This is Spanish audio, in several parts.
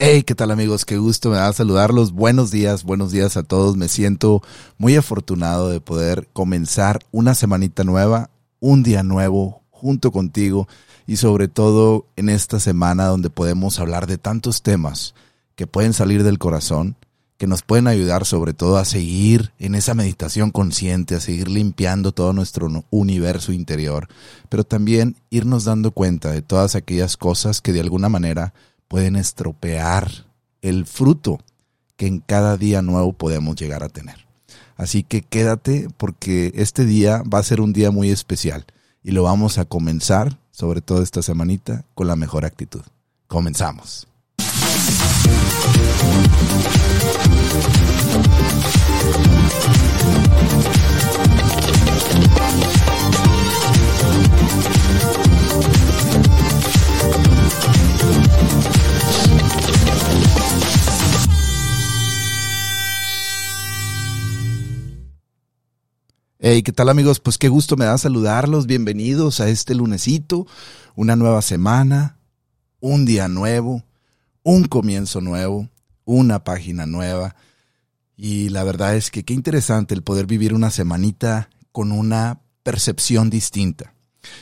Hey, ¿qué tal amigos? Qué gusto me da saludarlos. Buenos días, buenos días a todos. Me siento muy afortunado de poder comenzar una semanita nueva, un día nuevo junto contigo y sobre todo en esta semana donde podemos hablar de tantos temas que pueden salir del corazón, que nos pueden ayudar sobre todo a seguir en esa meditación consciente, a seguir limpiando todo nuestro universo interior, pero también irnos dando cuenta de todas aquellas cosas que de alguna manera pueden estropear el fruto que en cada día nuevo podemos llegar a tener. Así que quédate porque este día va a ser un día muy especial y lo vamos a comenzar, sobre todo esta semanita, con la mejor actitud. Comenzamos. Hey, ¿qué tal amigos? Pues qué gusto me da saludarlos. Bienvenidos a este lunesito, una nueva semana, un día nuevo, un comienzo nuevo, una página nueva. Y la verdad es que qué interesante el poder vivir una semanita con una percepción distinta.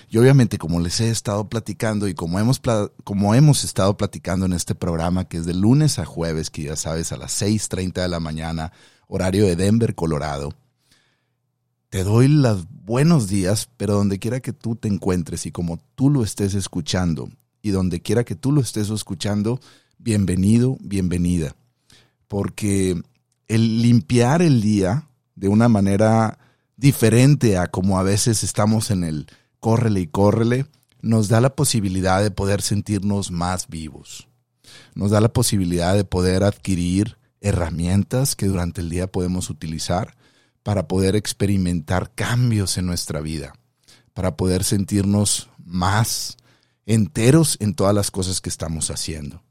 Y obviamente como les he estado platicando y como hemos, como hemos estado platicando en este programa que es de lunes a jueves, que ya sabes, a las 6.30 de la mañana, horario de Denver, Colorado te doy los buenos días, pero donde quiera que tú te encuentres y como tú lo estés escuchando y donde quiera que tú lo estés escuchando, bienvenido, bienvenida. Porque el limpiar el día de una manera diferente a como a veces estamos en el córrele y córrele, nos da la posibilidad de poder sentirnos más vivos. Nos da la posibilidad de poder adquirir herramientas que durante el día podemos utilizar para poder experimentar cambios en nuestra vida, para poder sentirnos más enteros en todas las cosas que estamos haciendo.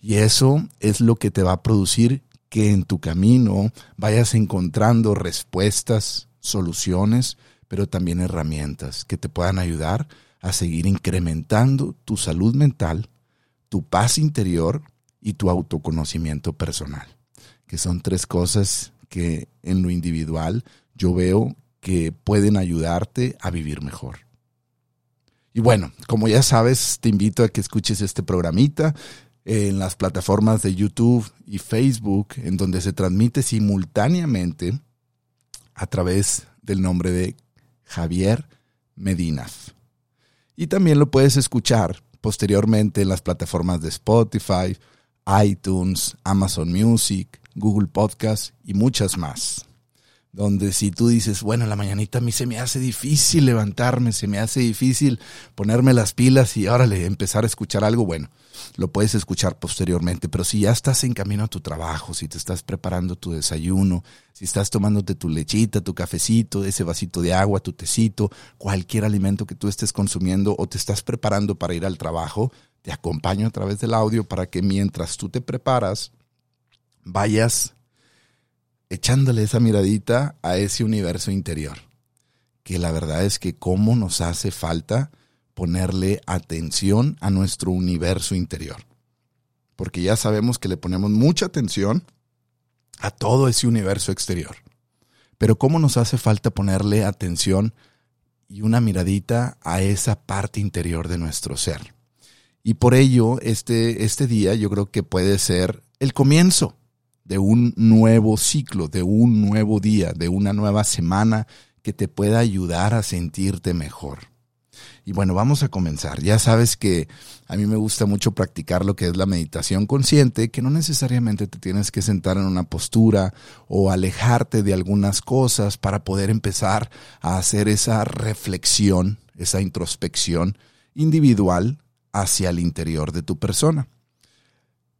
Y eso es lo que te va a producir que en tu camino vayas encontrando respuestas, soluciones, pero también herramientas que te puedan ayudar a seguir incrementando tu salud mental, tu paz interior y tu autoconocimiento personal, que son tres cosas que en lo individual yo veo que pueden ayudarte a vivir mejor. Y bueno, como ya sabes, te invito a que escuches este programita en las plataformas de YouTube y Facebook, en donde se transmite simultáneamente a través del nombre de Javier Medinaz. Y también lo puedes escuchar posteriormente en las plataformas de Spotify, iTunes, Amazon Music, Google Podcast y muchas más. Donde si tú dices, bueno, en la mañanita a mí se me hace difícil levantarme, se me hace difícil ponerme las pilas y órale, empezar a escuchar algo, bueno, lo puedes escuchar posteriormente. Pero si ya estás en camino a tu trabajo, si te estás preparando tu desayuno, si estás tomándote tu lechita, tu cafecito, ese vasito de agua, tu tecito, cualquier alimento que tú estés consumiendo o te estás preparando para ir al trabajo, te acompaño a través del audio para que mientras tú te preparas, vayas echándole esa miradita a ese universo interior. Que la verdad es que cómo nos hace falta ponerle atención a nuestro universo interior. Porque ya sabemos que le ponemos mucha atención a todo ese universo exterior. Pero cómo nos hace falta ponerle atención y una miradita a esa parte interior de nuestro ser. Y por ello, este, este día yo creo que puede ser el comienzo de un nuevo ciclo, de un nuevo día, de una nueva semana que te pueda ayudar a sentirte mejor. Y bueno, vamos a comenzar. Ya sabes que a mí me gusta mucho practicar lo que es la meditación consciente, que no necesariamente te tienes que sentar en una postura o alejarte de algunas cosas para poder empezar a hacer esa reflexión, esa introspección individual hacia el interior de tu persona.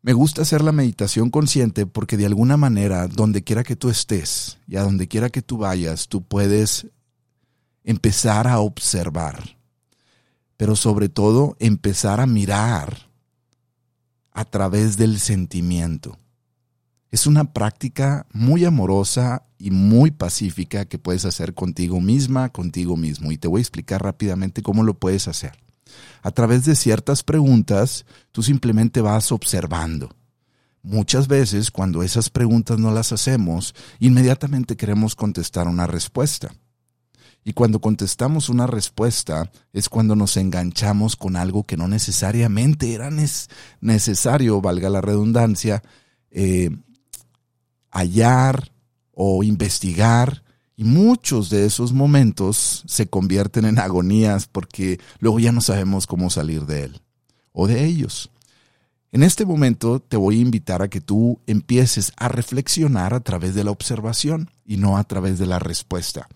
Me gusta hacer la meditación consciente porque de alguna manera, donde quiera que tú estés y a donde quiera que tú vayas, tú puedes empezar a observar, pero sobre todo empezar a mirar a través del sentimiento. Es una práctica muy amorosa y muy pacífica que puedes hacer contigo misma, contigo mismo. Y te voy a explicar rápidamente cómo lo puedes hacer a través de ciertas preguntas, tú simplemente vas observando. Muchas veces cuando esas preguntas no las hacemos, inmediatamente queremos contestar una respuesta. Y cuando contestamos una respuesta es cuando nos enganchamos con algo que no necesariamente era necesario, valga la redundancia, eh, hallar o investigar. Y muchos de esos momentos se convierten en agonías porque luego ya no sabemos cómo salir de él o de ellos. En este momento te voy a invitar a que tú empieces a reflexionar a través de la observación y no a través de la respuesta.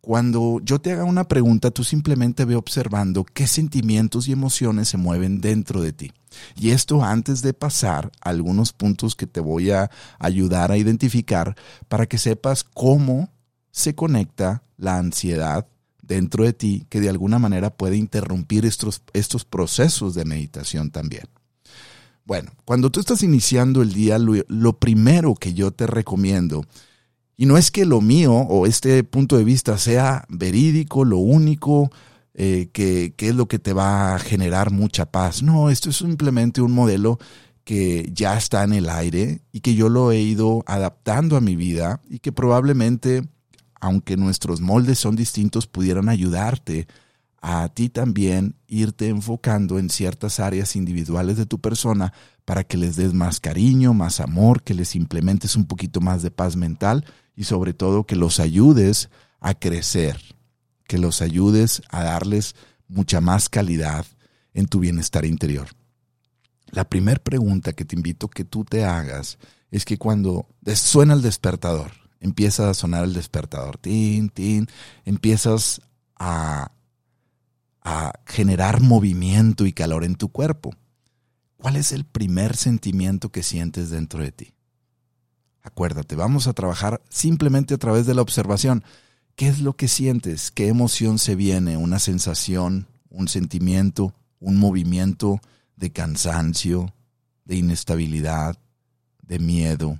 Cuando yo te haga una pregunta, tú simplemente ve observando qué sentimientos y emociones se mueven dentro de ti. Y esto antes de pasar a algunos puntos que te voy a ayudar a identificar para que sepas cómo se conecta la ansiedad dentro de ti que de alguna manera puede interrumpir estos, estos procesos de meditación también. Bueno, cuando tú estás iniciando el día, lo, primero que yo te recomiendo, y no es que lo mío o este punto de vista sea verídico, lo único eh, que, que es lo que te va a generar mucha paz. No, esto es simplemente un modelo que ya está en el aire y que yo lo he ido adaptando a mi vida y que probablemente, aunque nuestros moldes son distintos, pudieran ayudarte a ti también irte enfocando en ciertas áreas individuales de tu persona para que les des más cariño, más amor, que les implementes un poquito más de paz mental y sobre todo que los ayudes a crecer, que los ayudes a darles mucha más calidad en tu bienestar interior. La primera pregunta que te invito a que tú te hagas es que cuando suena el despertador, empieza a sonar el despertador, tin, tin, empiezas a a generar movimiento y calor en tu cuerpo. ¿Cuál es el primer sentimiento que sientes dentro de ti? Acuérdate, vamos a trabajar simplemente a través de la observación. ¿Qué es lo que sientes? ¿Qué emoción se viene? ¿Una sensación? ¿Un sentimiento? ¿Un movimiento de cansancio? ¿De inestabilidad? ¿De miedo?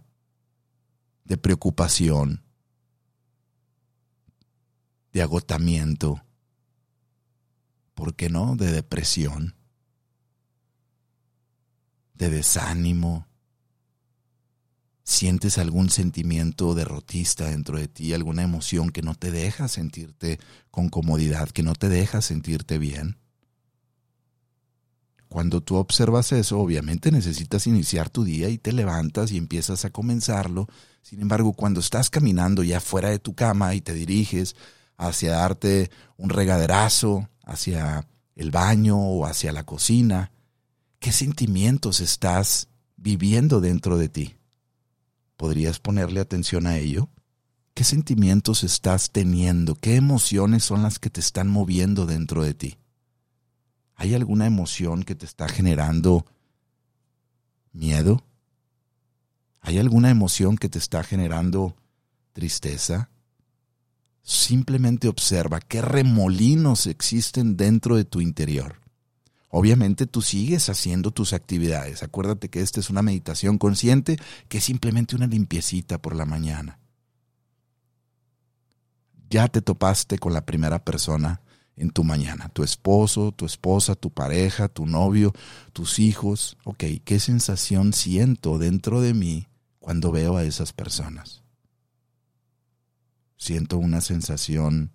¿De preocupación? ¿De agotamiento? ¿por qué no?, de depresión, de desánimo. ¿Sientes algún sentimiento derrotista dentro de ti, alguna emoción que no te deja sentirte con comodidad, que no te deja sentirte bien? Cuando tú observas eso, obviamente necesitas iniciar tu día y te levantas y empiezas a comenzarlo. Sin embargo, cuando estás caminando ya fuera de tu cama y te diriges hacia darte un regaderazo, hacia el baño o hacia la cocina? ¿Qué sentimientos estás viviendo dentro de ti? ¿Podrías ponerle atención a ello? ¿Qué sentimientos estás teniendo? ¿Qué emociones son las que te están moviendo dentro de ti? ¿Hay alguna emoción que te está generando miedo? ¿Hay alguna emoción que te está generando tristeza? Simplemente observa qué remolinos existen dentro de tu interior. Obviamente tú sigues haciendo tus actividades. Acuérdate que esta es una meditación consciente que es simplemente una limpiecita por la mañana. Ya te topaste con la primera persona en tu mañana, tu esposo, tu esposa, tu pareja, tu novio, tus hijos. Ok, ¿qué sensación siento dentro de mí cuando veo a esas personas? siento una sensación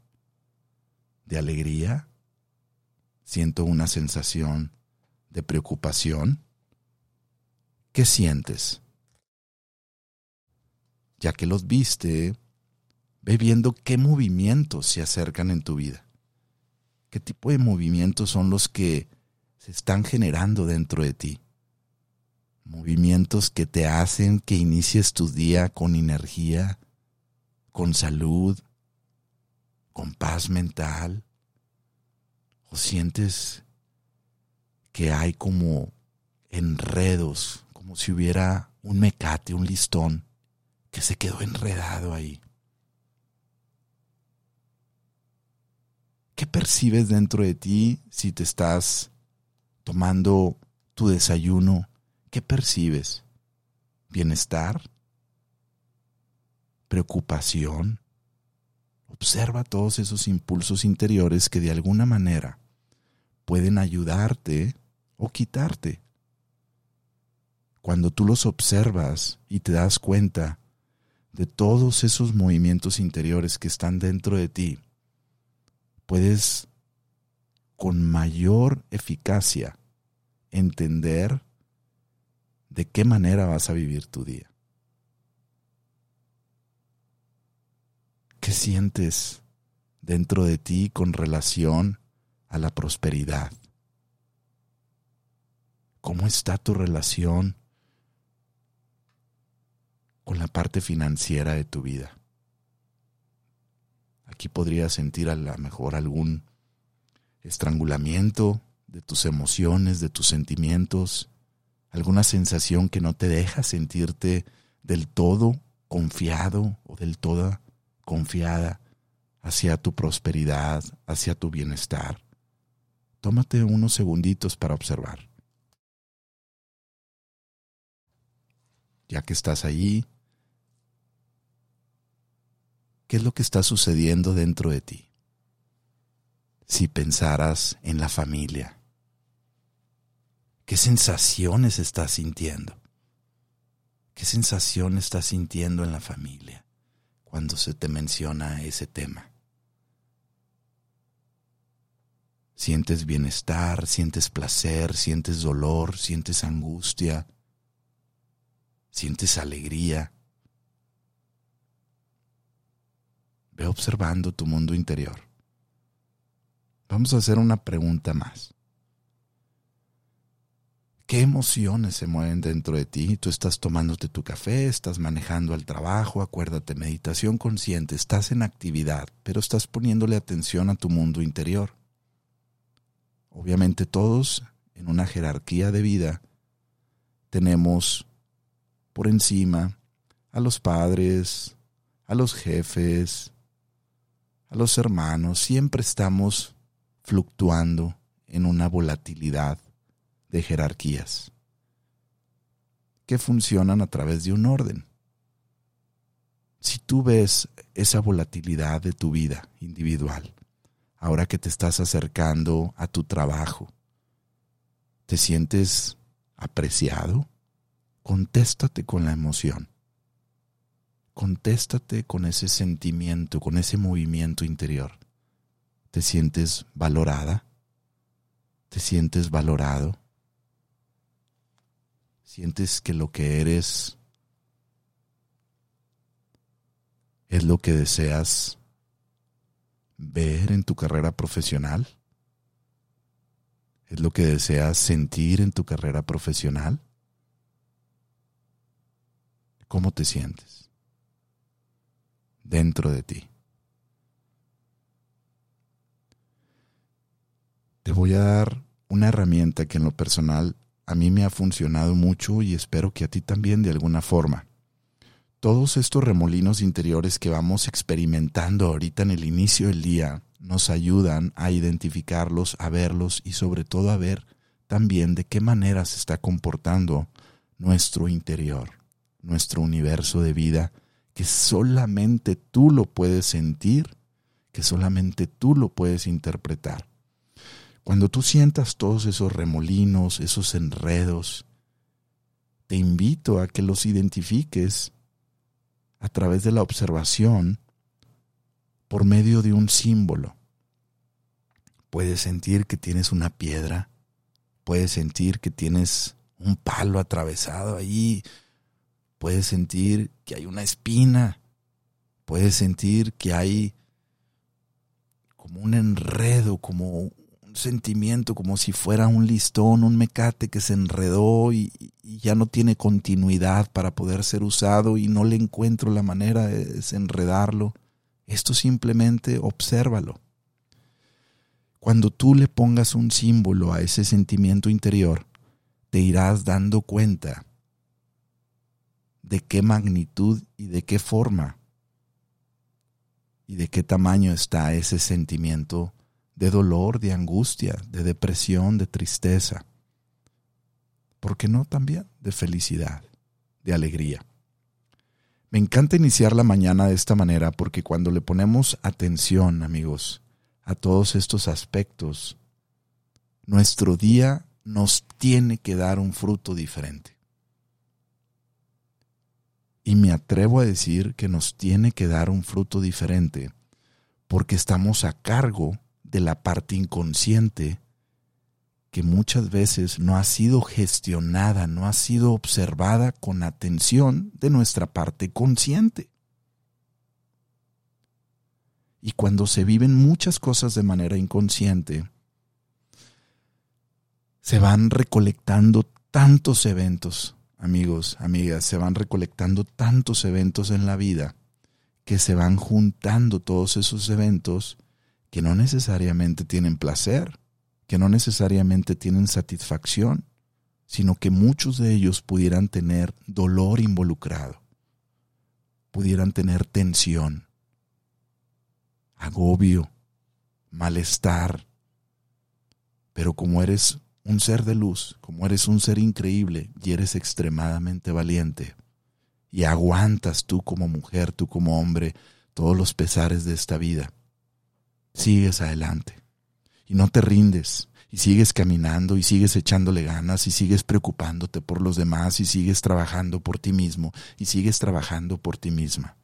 de alegría, siento una sensación de preocupación. ¿Qué sientes? Ya que los viste, ve viendo qué movimientos se acercan en tu vida. ¿Qué tipo de movimientos son los que se están generando dentro de ti? Movimientos que te hacen que inicies tu día con energía, con salud, con paz mental? ¿O sientes que hay como enredos, como si hubiera un mecate, un listón, que se quedó enredado ahí? ¿Qué percibes dentro de ti si te estás tomando tu desayuno? ¿Qué percibes? ¿Bienestar? preocupación. Observa todos esos impulsos interiores que de alguna manera pueden ayudarte o quitarte. cuando tú los observas y te das cuenta de todos esos movimientos interiores que están dentro de ti, puedes con mayor eficacia entender de qué manera vas a vivir tu día. ¿Qué sientes dentro de ti con relación a la prosperidad? ¿Cómo está tu relación con la parte financiera de tu vida? Aquí podrías sentir a lo mejor algún estrangulamiento de tus emociones, de tus sentimientos, alguna sensación que no te deja sentirte del todo confiado o del todo confiada hacia tu prosperidad, hacia tu bienestar. Tómate unos segunditos para observar. Ya que estás allí, ¿qué es lo que está sucediendo dentro de ti? Si pensaras en la familia, ¿qué sensaciones estás sintiendo? ¿Qué sensación estás sintiendo en la familia? cuando se te menciona ese tema. Sientes bienestar, sientes placer, sientes dolor, sientes angustia, sientes alegría. Ve observando tu mundo interior. Vamos a hacer una pregunta más. ¿Qué emociones se mueven dentro de ti? Tú estás tomándote tu café, estás manejando al trabajo, acuérdate, meditación consciente, estás en actividad, pero estás poniéndole atención a tu mundo interior. Obviamente todos en una jerarquía de vida tenemos por encima a los padres, a los jefes, a los hermanos, siempre estamos fluctuando en una volatilidad de jerarquías que funcionan a través de un orden. Si tú ves esa volatilidad de tu vida individual, ahora que te estás acercando a tu trabajo, ¿te sientes apreciado? Contéstate con la emoción. Contéstate con ese sentimiento, con ese movimiento interior. ¿Te sientes valorada? ¿Te sientes valorado? ¿Sientes que lo que eres es lo que deseas ver en tu carrera profesional? ¿Es lo que deseas sentir en tu carrera profesional? ¿Cómo te sientes dentro de ti? Te voy a dar una herramienta que en lo personal a mí me ha funcionado mucho y espero que a ti también de alguna forma. Todos estos remolinos interiores que vamos experimentando ahorita en el inicio del día nos ayudan a identificarlos, a verlos y sobre todo a ver también de qué manera se está comportando nuestro interior, nuestro universo de vida, que solamente tú lo puedes sentir, que solamente tú lo puedes interpretar. Cuando tú sientas todos esos remolinos, esos enredos, te invito a que los identifiques a través de la observación por medio de un símbolo. Puedes sentir que tienes una piedra, puedes sentir que tienes un palo atravesado ahí, puedes sentir que hay una espina, puedes sentir que hay como un enredo, como sentimiento como si fuera un listón, un mecate que se enredó y, ya no tiene continuidad para poder ser usado y no le encuentro la manera de desenredarlo. Esto simplemente obsérvalo. Cuando tú le pongas un símbolo a ese sentimiento interior, te irás dando cuenta de qué magnitud y de qué forma y de qué tamaño está ese sentimiento de dolor, de angustia, de depresión, de tristeza. ¿Por qué no también de felicidad, de alegría? Me encanta iniciar la mañana de esta manera porque cuando le ponemos atención, amigos, a todos estos aspectos, nuestro día nos tiene que dar un fruto diferente. Y me atrevo a decir que nos tiene que dar un fruto diferente, porque estamos a cargo de la parte inconsciente que muchas veces no ha sido gestionada, no ha sido observada con atención de nuestra parte consciente. Y cuando se viven muchas cosas de manera inconsciente, se van recolectando tantos eventos, amigos, amigas, se van recolectando tantos eventos en la vida que se van juntando todos esos eventos que no necesariamente tienen placer, que no necesariamente tienen satisfacción, sino que muchos de ellos pudieran tener dolor involucrado, pudieran tener tensión, agobio, malestar. Pero como eres un ser de luz, como eres un ser increíble y eres extremadamente valiente, y aguantas tú como mujer, tú como hombre, todos los pesares de esta vida, sigues adelante y no te rindes y sigues caminando y sigues echándole ganas y sigues preocupándote por los demás y sigues trabajando por ti mismo y sigues trabajando por ti misma.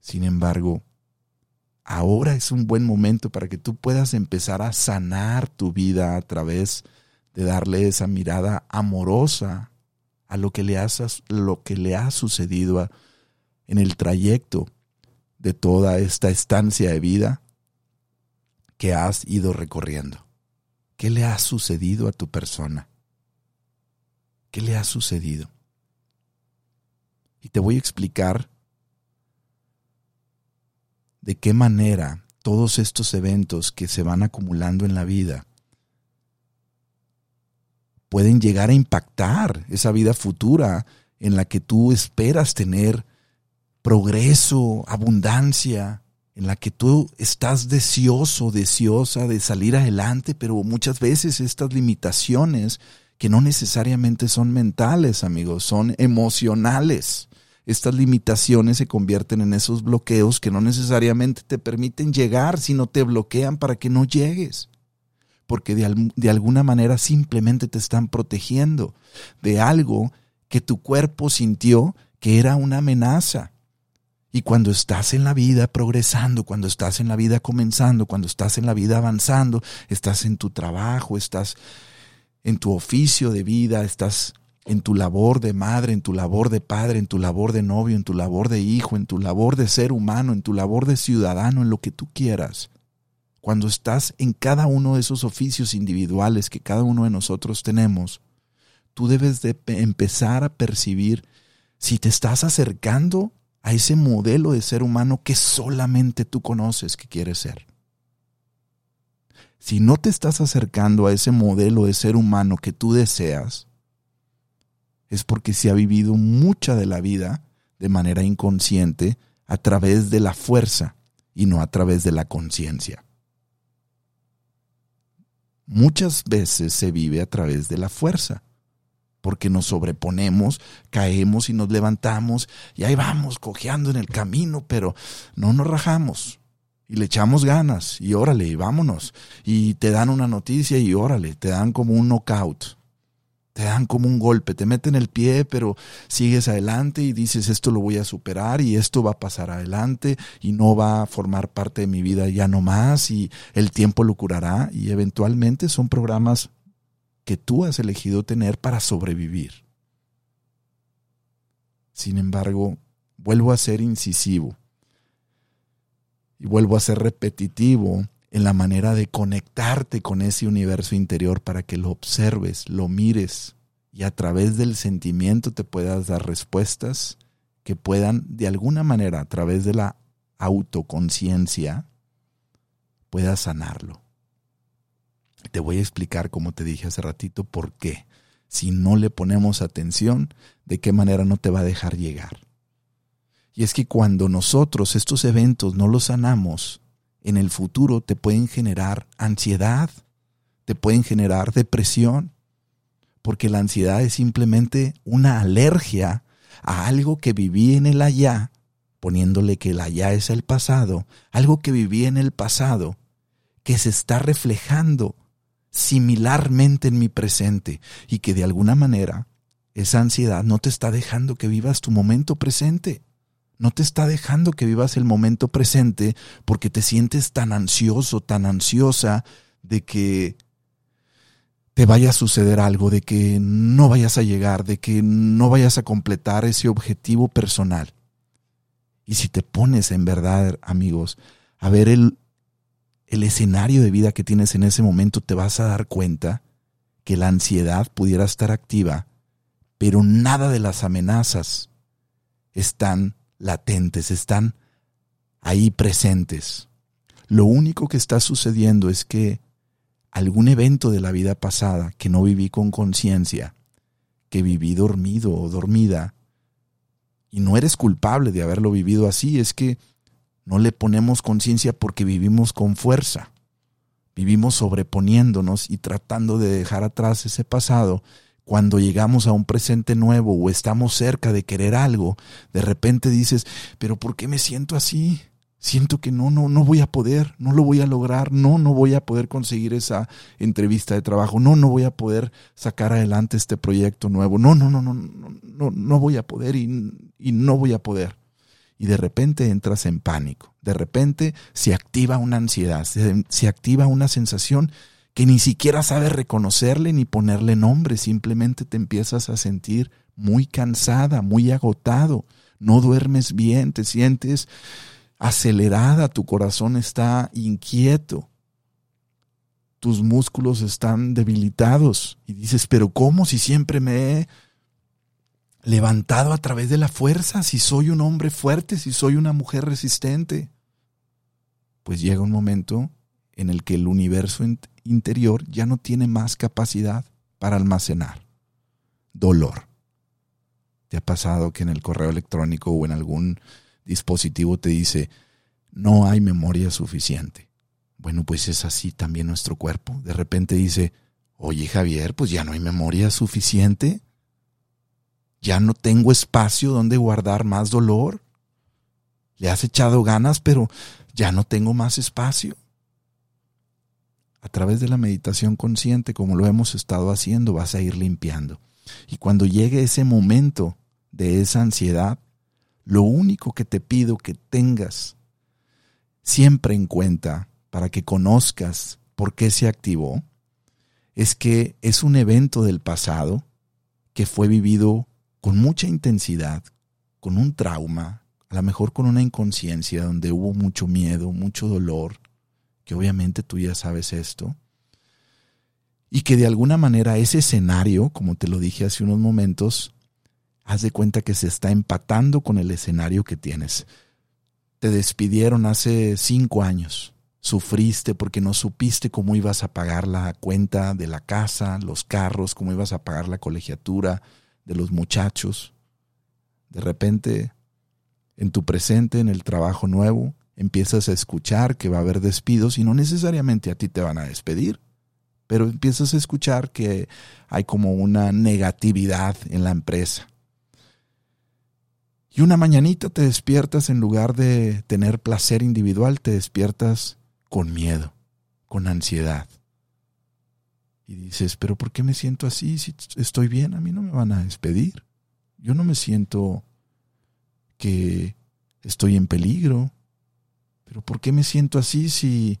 Sin embargo, ahora es un buen momento para que tú puedas empezar a sanar tu vida a través de darle esa mirada amorosa a lo que le, lo que le ha sucedido en el trayecto de toda esta estancia de vida que has ido recorriendo. ¿Qué le ha sucedido a tu persona? ¿Qué le ha sucedido? Y te voy a explicar de qué manera todos estos eventos que se van acumulando en la vida pueden llegar a impactar esa vida futura en la que tú esperas tener progreso, abundancia, en la que tú estás deseoso, deseosa de salir adelante, pero muchas veces estas limitaciones, que no necesariamente son mentales, amigos, son emocionales. Estas limitaciones se convierten en esos bloqueos que no necesariamente te permiten llegar, sino te bloquean para que no llegues. Porque de, de alguna manera simplemente te están protegiendo de algo que tu cuerpo sintió que era una amenaza y cuando estás en la vida progresando, cuando estás en la vida comenzando, cuando estás en la vida avanzando, estás en tu trabajo, estás en tu oficio de vida, estás en tu labor de madre, en tu labor de padre, en tu labor de novio, en tu labor de hijo, en tu labor de ser humano, en tu labor de ciudadano, en lo que tú quieras. Cuando estás en cada uno de esos oficios individuales que cada uno de nosotros tenemos, tú debes de empezar a percibir si te estás acercando a ese modelo de ser humano que solamente tú conoces que quieres ser. Si no te estás acercando a ese modelo de ser humano que tú deseas, es porque se ha vivido mucha de la vida de manera inconsciente a través de la fuerza y no a través de la conciencia. Muchas veces se vive a través de la fuerza porque nos sobreponemos, caemos y nos levantamos y ahí vamos cojeando en el camino, pero no nos rajamos y le echamos ganas y órale vámonos y te dan una noticia y órale, te dan como un knockout. Te dan como un golpe, te meten el pie, pero sigues adelante y dices esto lo voy a superar y esto va a pasar adelante y no va a formar parte de mi vida ya no más y el tiempo lo curará y eventualmente son programas que tú has elegido tener para sobrevivir. Sin embargo, vuelvo a ser incisivo y vuelvo a ser repetitivo en la manera de conectarte con ese universo interior para que lo observes, lo mires y a través del sentimiento te puedas dar respuestas que puedan de alguna manera a través de la autoconciencia puedas sanarlo. Te voy a explicar, como te dije hace ratito, por qué. Si no le ponemos atención, de qué manera no te va a dejar llegar. Y es que cuando nosotros estos eventos no los sanamos, en el futuro te pueden generar ansiedad, te pueden generar depresión, porque la ansiedad es simplemente una alergia a algo que viví en el allá, poniéndole que el allá es el pasado, algo que viví en el pasado, que se está reflejando similarmente en mi presente y que de alguna manera esa ansiedad no te está dejando que vivas tu momento presente. No te está dejando que vivas el momento presente porque te sientes tan ansioso, tan ansiosa de que te vaya a suceder algo, de que no vayas a llegar, de que no vayas a completar ese objetivo personal. Y si te pones en verdad, amigos, a ver el, el escenario de vida que tienes en ese momento, te vas a dar cuenta que la ansiedad pudiera estar activa, pero nada de las amenazas están latentes, están ahí presentes. Lo único que está sucediendo es que algún evento de la vida pasada que no viví con conciencia, que viví dormido o dormida, y no eres culpable de haberlo vivido así, es que no le ponemos conciencia porque vivimos con fuerza, vivimos sobreponiéndonos y tratando de dejar atrás ese pasado cuando llegamos a un presente nuevo o estamos cerca de querer algo, de repente dices, pero ¿por qué me siento así? Siento que no, no, no voy a poder, no lo voy a lograr, no, no voy a poder conseguir esa entrevista de trabajo, no, no voy a poder sacar adelante este proyecto nuevo, no, no, no, no, no, no, voy a poder y, no voy a poder. Y de repente entras en pánico, de repente se activa una ansiedad, se activa una sensación que ni siquiera sabes reconocerle ni ponerle nombre, simplemente te empiezas a sentir muy cansada, muy agotado, no duermes bien, te sientes acelerada, tu corazón está inquieto, tus músculos están debilitados y dices, pero ¿cómo si siempre me he levantado a través de la fuerza, si soy un hombre fuerte, si soy una mujer resistente? Pues llega un momento en el que el universo interior ya no tiene más capacidad para almacenar dolor. ¿Te ha pasado que en el correo electrónico o en algún dispositivo te dice, no hay memoria suficiente? Bueno, pues es así también nuestro cuerpo. De repente dice, oye Javier, pues ya no hay memoria suficiente. Ya no tengo espacio donde guardar más dolor. Le has echado ganas, pero ya no tengo más espacio a través de la meditación consciente, como lo hemos estado haciendo, vas a ir limpiando. Y cuando llegue ese momento de esa ansiedad, lo único que te pido que tengas siempre en cuenta para que conozcas por qué se activó, es que es un evento del pasado que fue vivido con mucha intensidad, con un trauma, a lo mejor con una inconsciencia donde hubo mucho miedo, mucho dolor, que obviamente tú ya sabes esto, y que de alguna manera ese escenario, como te lo dije hace unos momentos, haz de cuenta que se está empatando con el escenario que tienes. Te despidieron hace cinco años, sufriste porque no supiste cómo ibas a pagar la cuenta de la casa, los carros, cómo ibas a pagar la colegiatura de los muchachos. De repente, en tu presente, en el trabajo nuevo, empiezas a escuchar que va a haber despidos y no necesariamente a ti te van a despedir, pero empiezas a escuchar que hay como una negatividad en la empresa. Y una mañanita te despiertas en lugar de tener placer individual, te despiertas con miedo, con ansiedad. Y dices, pero ¿por qué me siento así? Si estoy bien, a mí no me van a despedir. Yo no me siento que estoy en peligro. Pero ¿por qué me siento así si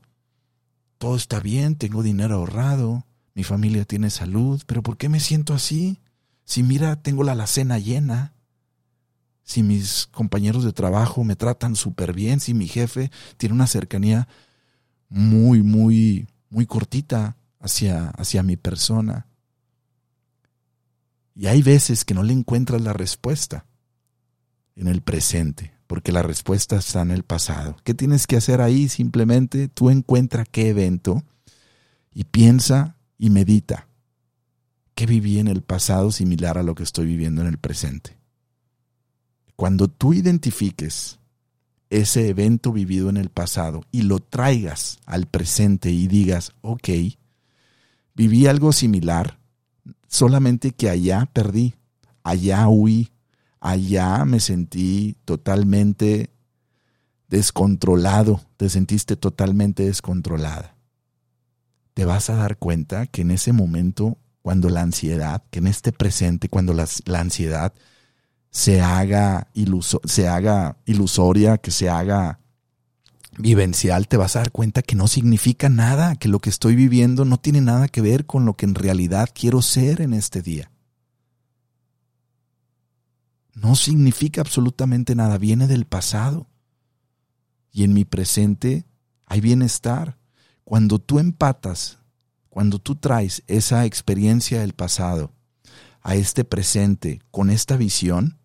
todo está bien, tengo dinero ahorrado, mi familia tiene salud? Pero ¿por qué me siento así? Si mira, tengo la alacena llena, si mis compañeros de trabajo me tratan súper bien, si mi jefe tiene una cercanía muy, muy, muy cortita hacia, hacia mi persona. Y hay veces que no le encuentras la respuesta en el presente porque la respuesta está en el pasado. ¿Qué tienes que hacer ahí? Simplemente tú encuentra qué evento y piensa y medita. ¿Qué viví en el pasado similar a lo que estoy viviendo en el presente? Cuando tú identifiques ese evento vivido en el pasado y lo traigas al presente y digas, ok, viví algo similar, solamente que allá perdí, allá huí, allá me sentí totalmente descontrolado, te sentiste totalmente descontrolada. Te vas a dar cuenta que en ese momento cuando la ansiedad, que en este presente, cuando la, ansiedad se haga, se haga ilusoria, que se haga vivencial, te vas a dar cuenta que no significa nada, que lo que estoy viviendo no tiene nada que ver con lo que en realidad quiero ser en este día. No significa absolutamente nada, viene del pasado. Y en mi presente hay bienestar. Cuando tú empatas cuando tú traes esa experiencia del pasado a este presente con esta visión,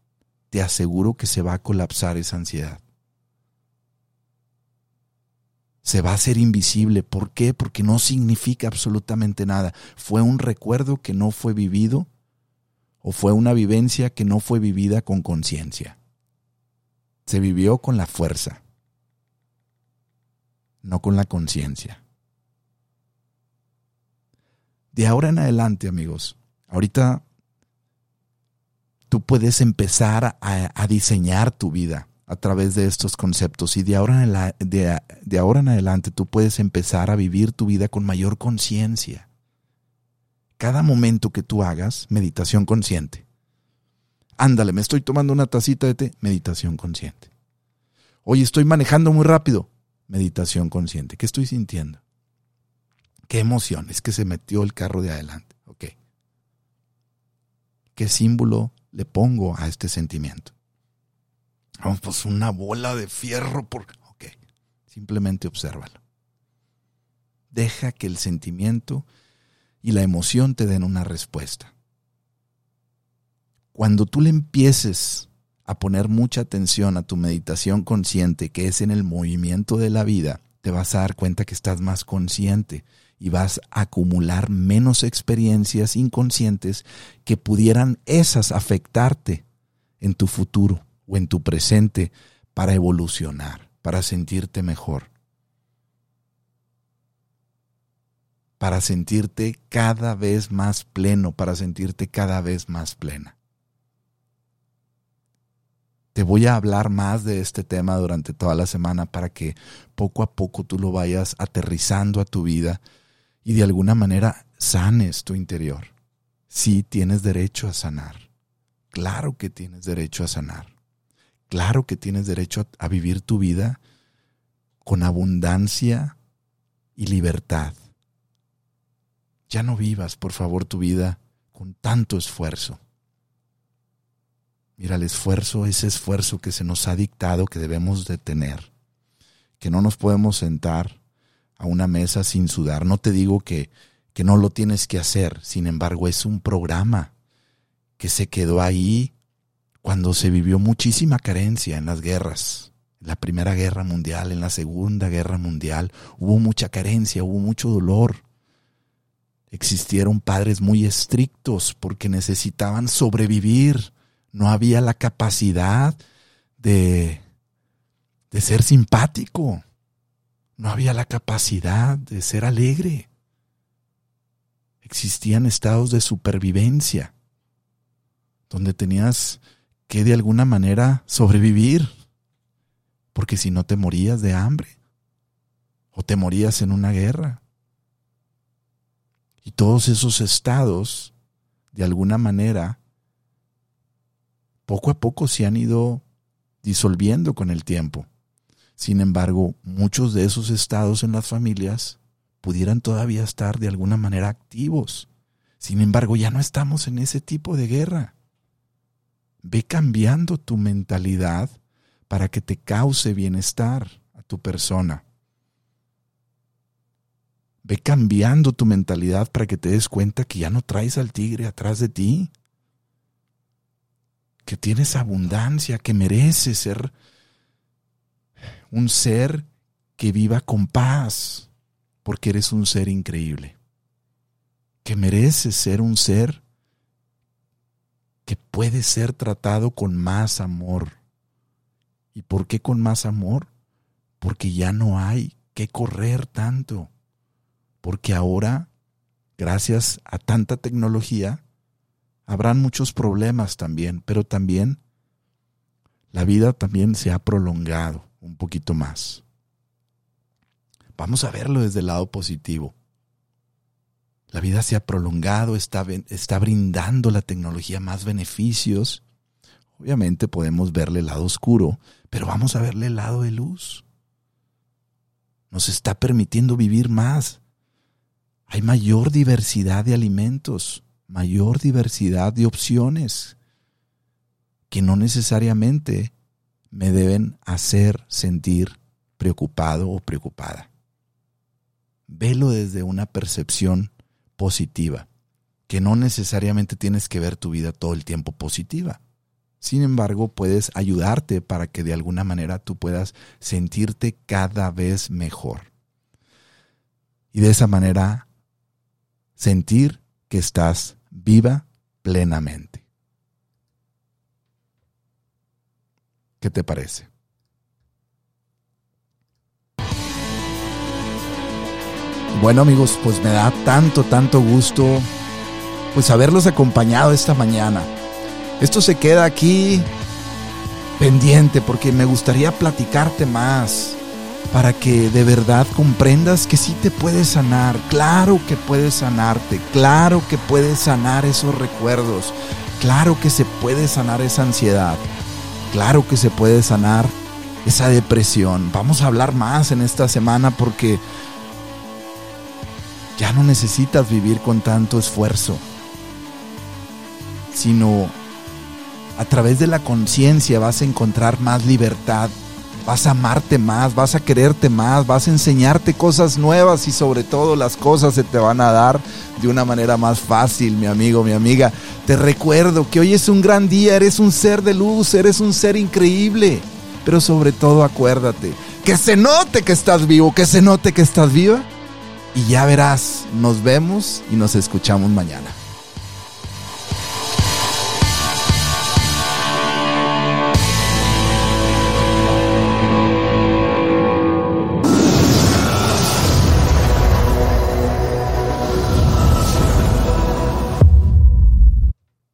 te aseguro que se va a colapsar esa ansiedad. Se va a hacer invisible. ¿Por qué? Porque no significa absolutamente nada. Fue un recuerdo que no fue vivido o fue una vivencia que no fue vivida con conciencia. Se vivió con la fuerza, no con la conciencia de ahora en adelante, amigos, ahorita tú puedes empezar a, diseñar tu vida a través de estos conceptos y de ahora, en de ahora en adelante tú puedes empezar a vivir tu vida con mayor conciencia. Cada momento que tú hagas, meditación consciente. Ándale, me estoy tomando una tacita de té, meditación consciente. Hoy estoy manejando muy rápido, meditación consciente. ¿Qué estoy sintiendo? ¿Qué emoción? Es que se metió el carro de adelante. Ok. ¿Qué símbolo le pongo a este sentimiento? Vamos, pues una bola de fierro por... Ok. Simplemente obsérvalo. Deja que el sentimiento y la emoción te den una respuesta. Cuando tú le empieces a poner mucha atención a tu meditación consciente, que es en el movimiento de la vida, te vas a dar cuenta que estás más consciente y vas a acumular menos experiencias inconscientes que pudieran esas afectarte en tu futuro o en tu presente para evolucionar, para sentirte mejor, para sentirte cada vez más pleno, para sentirte cada vez más plena. Te voy a hablar más de este tema durante toda la semana para que poco a poco tú lo vayas aterrizando a tu vida y de alguna manera sanes tu interior. Sí tienes derecho a sanar. Claro que tienes derecho a sanar. Claro que tienes derecho a, vivir tu vida con abundancia y libertad. Ya no vivas, por favor, tu vida con tanto esfuerzo. Mira, el esfuerzo, ese esfuerzo que se nos ha dictado que debemos de tener, que no nos podemos sentar a una mesa sin sudar. No te digo que, que no lo tienes que hacer, sin embargo es un programa que se quedó ahí cuando se vivió muchísima carencia en las guerras. En la Primera Guerra Mundial, en la Segunda Guerra Mundial, hubo mucha carencia, hubo mucho dolor. Existieron padres muy estrictos porque necesitaban sobrevivir. No había la capacidad de, de ser simpático. No había la capacidad de ser alegre. Existían estados de supervivencia, donde tenías que de alguna manera sobrevivir, porque si no te morías de hambre o te morías en una guerra. Y todos esos estados, de alguna manera, poco a poco se han ido disolviendo con el tiempo. Sin embargo, muchos de esos estados en las familias pudieran todavía estar de alguna manera activos. Sin embargo, ya no estamos en ese tipo de guerra. Ve cambiando tu mentalidad para que te cause bienestar a tu persona. Ve cambiando tu mentalidad para que te des cuenta que ya no traes al tigre atrás de ti, que tienes abundancia, que mereces ser un ser que viva con paz, porque eres un ser increíble, que mereces ser un ser que puede ser tratado con más amor. ¿Y por qué con más amor? Porque ya no hay que correr tanto, porque ahora, gracias a tanta tecnología, habrán muchos problemas también, pero también la vida también se ha prolongado un poquito más. Vamos a verlo desde el lado positivo. La vida se ha prolongado, está, está brindando la tecnología más beneficios. Obviamente podemos verle el lado oscuro, pero vamos a verle el lado de luz. Nos está permitiendo vivir más. Hay mayor diversidad de alimentos, mayor diversidad de opciones que no necesariamente me deben hacer sentir preocupado o preocupada. Velo desde una percepción positiva, que no necesariamente tienes que ver tu vida todo el tiempo positiva. Sin embargo, puedes ayudarte para que de alguna manera tú puedas sentirte cada vez mejor. Y de esa manera sentir que estás viva plenamente. ¿Qué te parece? Bueno amigos, pues me da tanto, tanto gusto pues haberlos acompañado esta mañana. Esto se queda aquí pendiente porque me gustaría platicarte más para que de verdad comprendas que sí te puedes sanar, claro que puedes sanarte, claro que puedes sanar esos recuerdos, claro que se puede sanar esa ansiedad, claro que se puede sanar esa depresión. Vamos a hablar más en esta semana porque ya no necesitas vivir con tanto esfuerzo, sino a través de la conciencia vas a encontrar más libertad, vas a amarte más, vas a quererte más, vas a enseñarte cosas nuevas y sobre todo las cosas se te van a dar de una manera más fácil, mi amigo, mi amiga. Te recuerdo que hoy es un gran día, eres un ser de luz, eres un ser increíble, pero sobre todo acuérdate, que se note que estás vivo, que se note que estás viva y ya verás, nos vemos y nos escuchamos mañana.